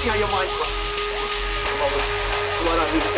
Assim tinha é mais. Maravilha.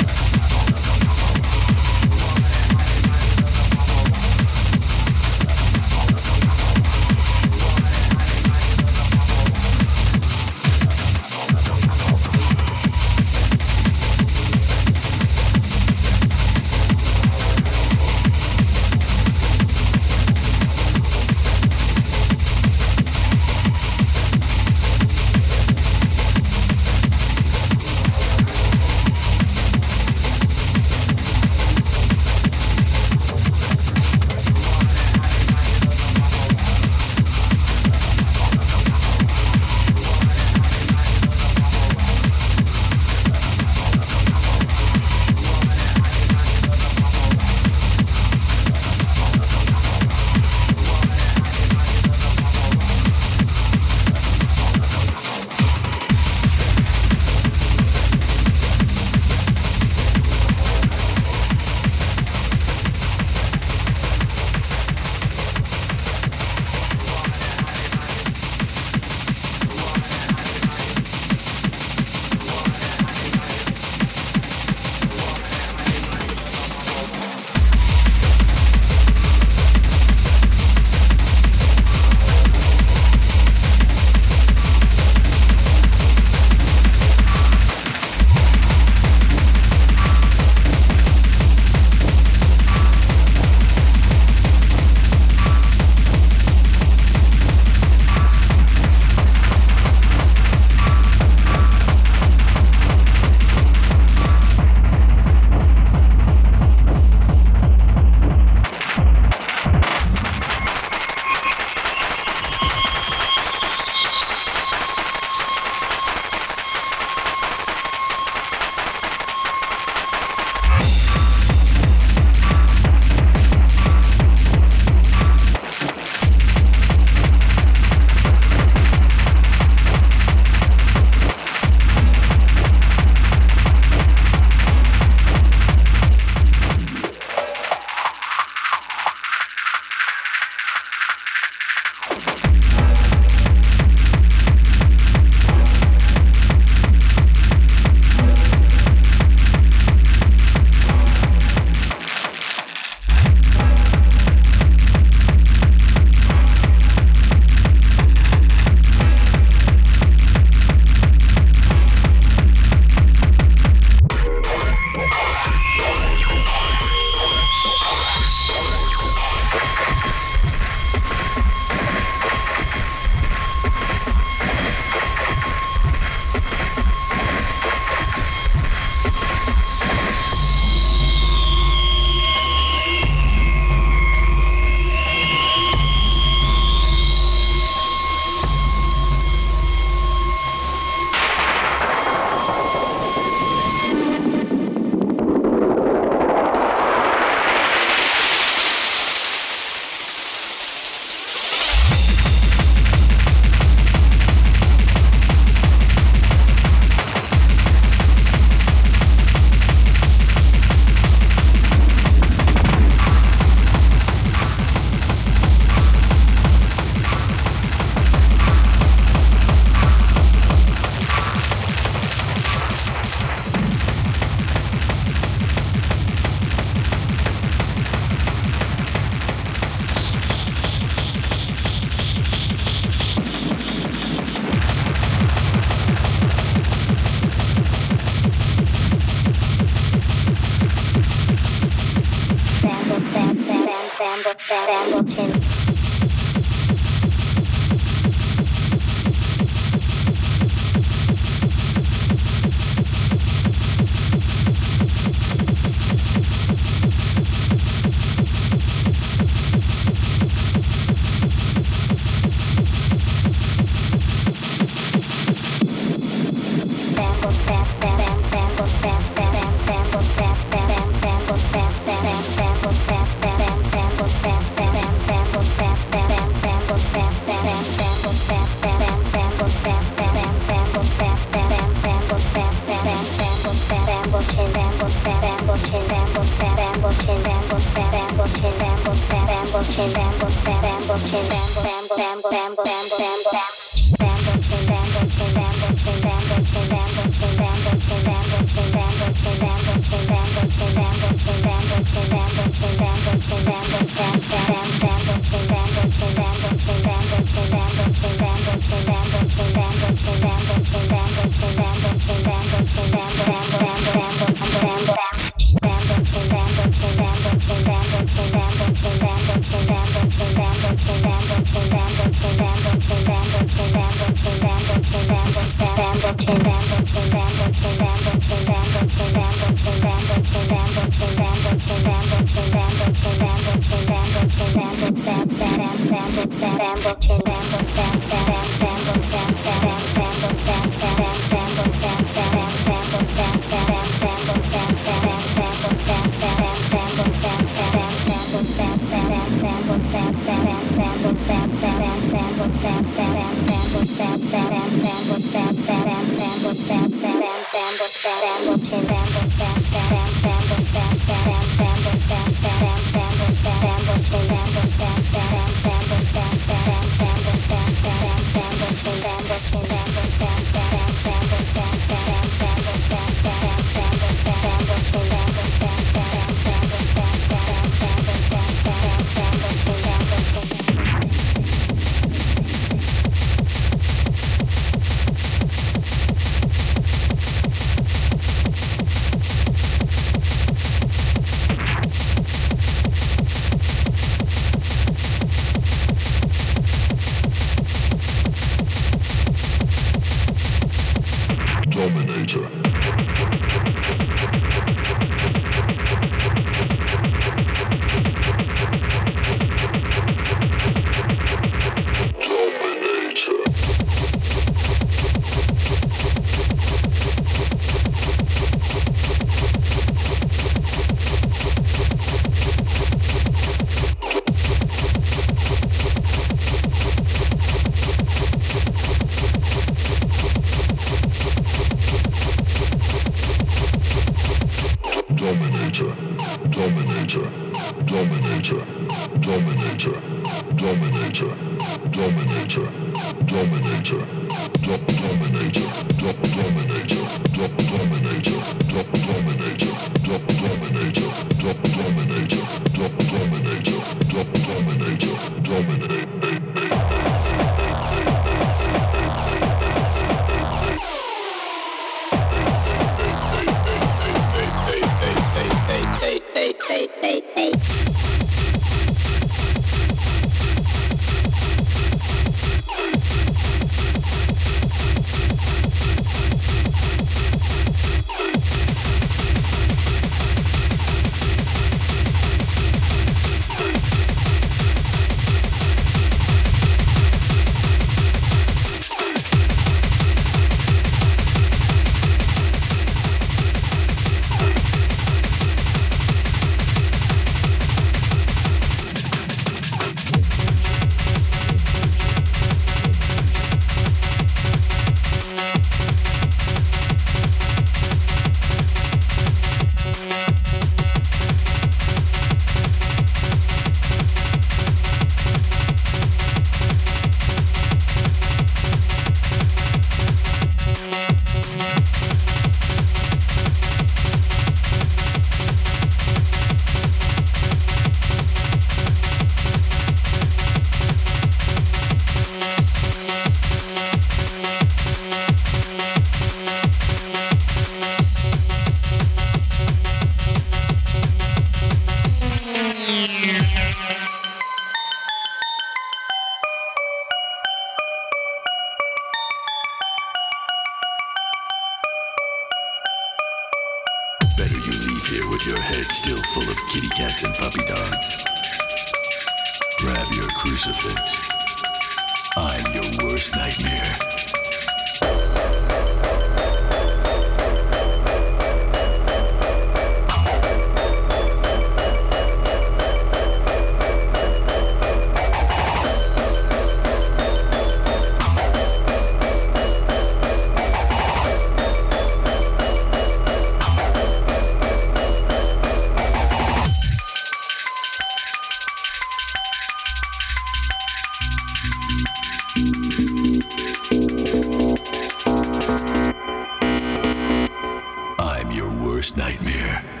Worst nightmare.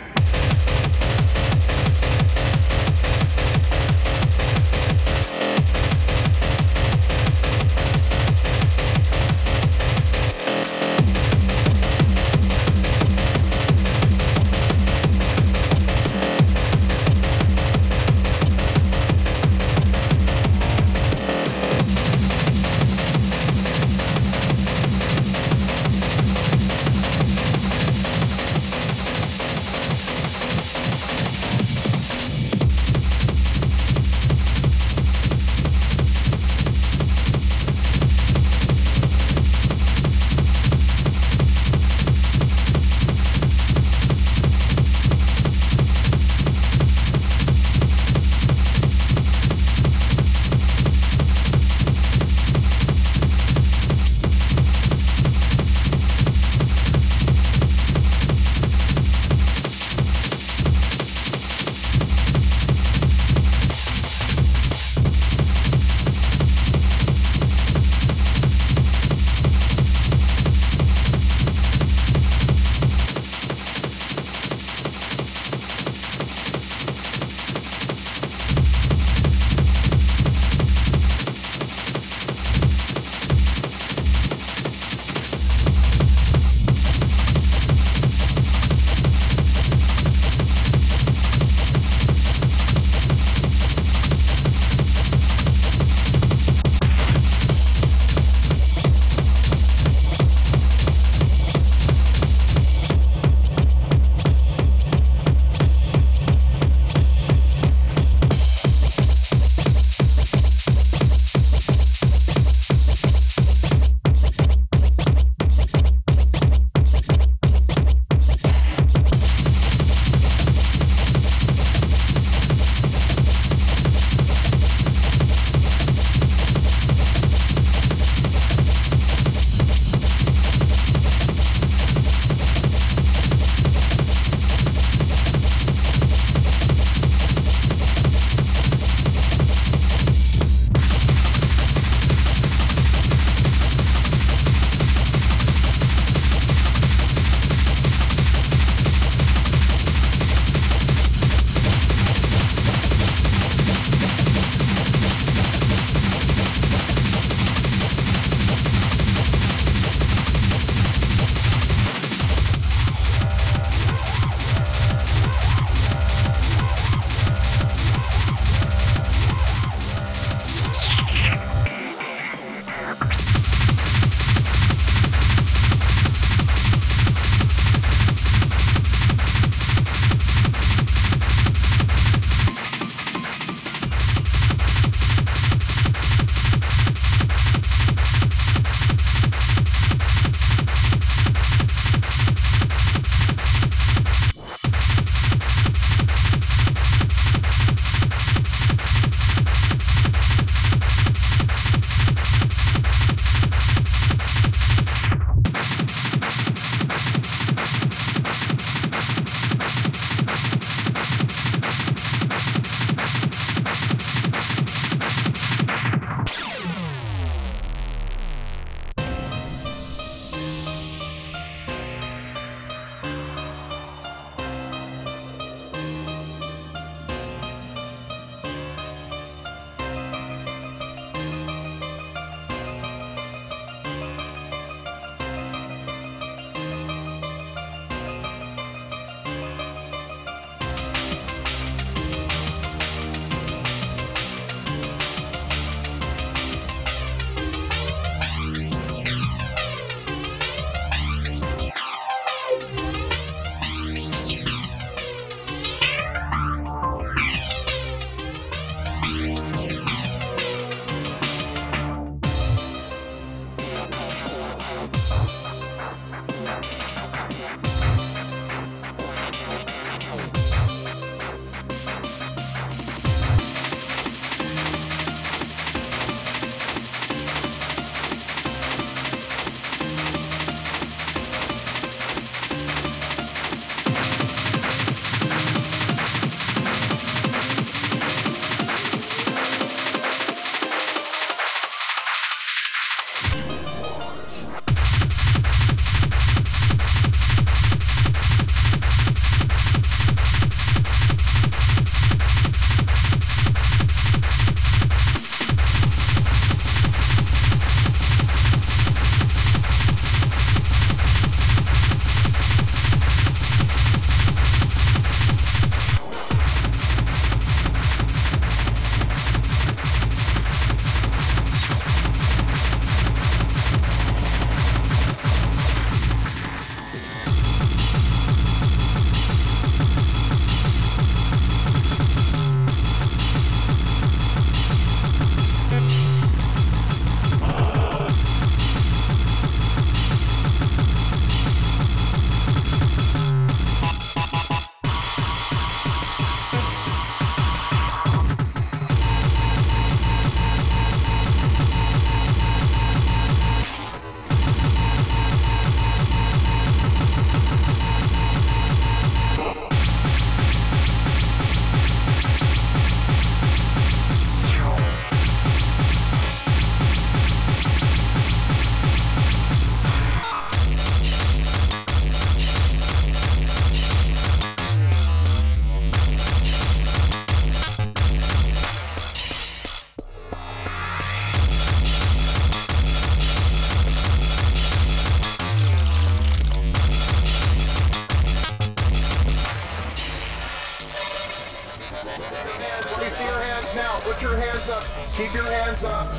Keep your hands up.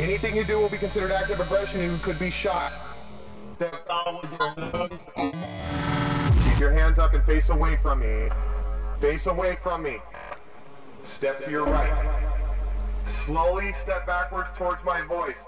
Anything you do will be considered active aggression and you could be shot. Keep your hands up and face away from me. Face away from me. Step to your right. Slowly step backwards towards my voice.